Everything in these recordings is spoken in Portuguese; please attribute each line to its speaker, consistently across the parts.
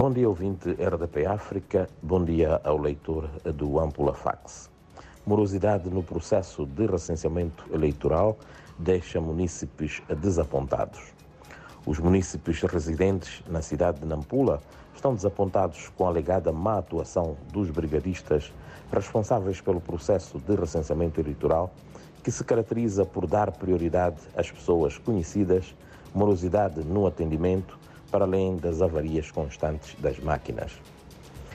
Speaker 1: Bom dia, ouvinte RDP África. Bom dia ao leitor do Ampula Fax. Morosidade no processo de recenseamento eleitoral deixa munícipes desapontados. Os munícipes residentes na cidade de Nampula estão desapontados com a alegada má atuação dos brigadistas responsáveis pelo processo de recenseamento eleitoral, que se caracteriza por dar prioridade às pessoas conhecidas, morosidade no atendimento, para além das avarias constantes das máquinas.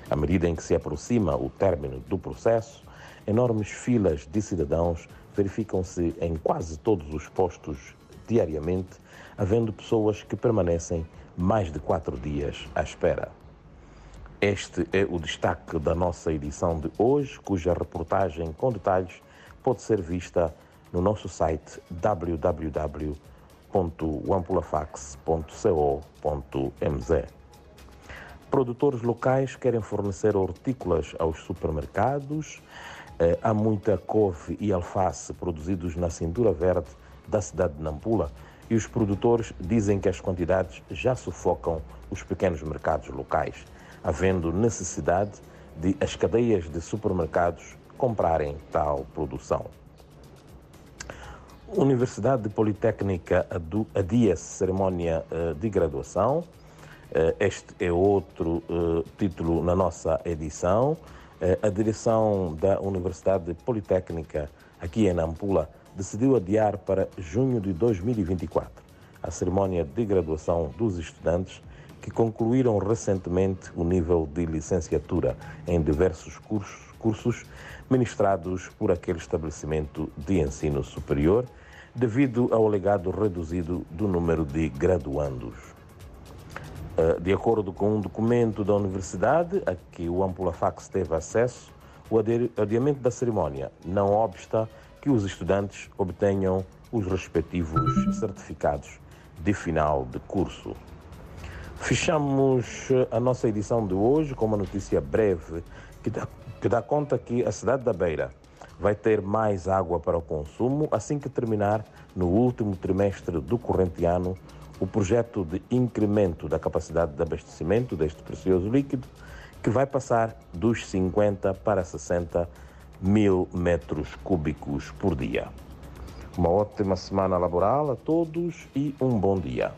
Speaker 1: À medida em que se aproxima o término do processo, enormes filas de cidadãos verificam-se em quase todos os postos diariamente, havendo pessoas que permanecem mais de quatro dias à espera. Este é o destaque da nossa edição de hoje, cuja reportagem com detalhes pode ser vista no nosso site www.wampulafax.co.mz. Produtores locais querem fornecer hortícolas aos supermercados. Eh, há muita couve e alface produzidos na cintura verde da cidade de Nampula e os produtores dizem que as quantidades já sufocam os pequenos mercados locais, havendo necessidade de as cadeias de supermercados comprarem tal produção. Universidade Politécnica adia cerimónia eh, de graduação. Eh, este é outro eh, título na nossa edição. A direção da Universidade Politécnica aqui em Nampula decidiu adiar para junho de 2024 a cerimónia de graduação dos estudantes que concluíram recentemente o nível de licenciatura em diversos cursos, cursos ministrados por aquele estabelecimento de ensino superior, devido ao alegado reduzido do número de graduandos. Eh, de acordo com um documento da universidade a que o Ampula Fax teve acesso, o adiamento da cerimónia não obsta que os estudantes obtenham os respectivos certificados de final de curso. Fechamos a nossa edição de hoje com uma notícia breve que dá, que dá conta que a cidade da Beira vai ter mais água para o consumo assim que terminar no último trimestre do corrente ano o projeto de incremento da capacidade de abastecimento deste precioso líquido, que vai passar dos 50 para 60 mil metros cúbicos por dia. Uma ótima semana laboral a todos e um bom dia.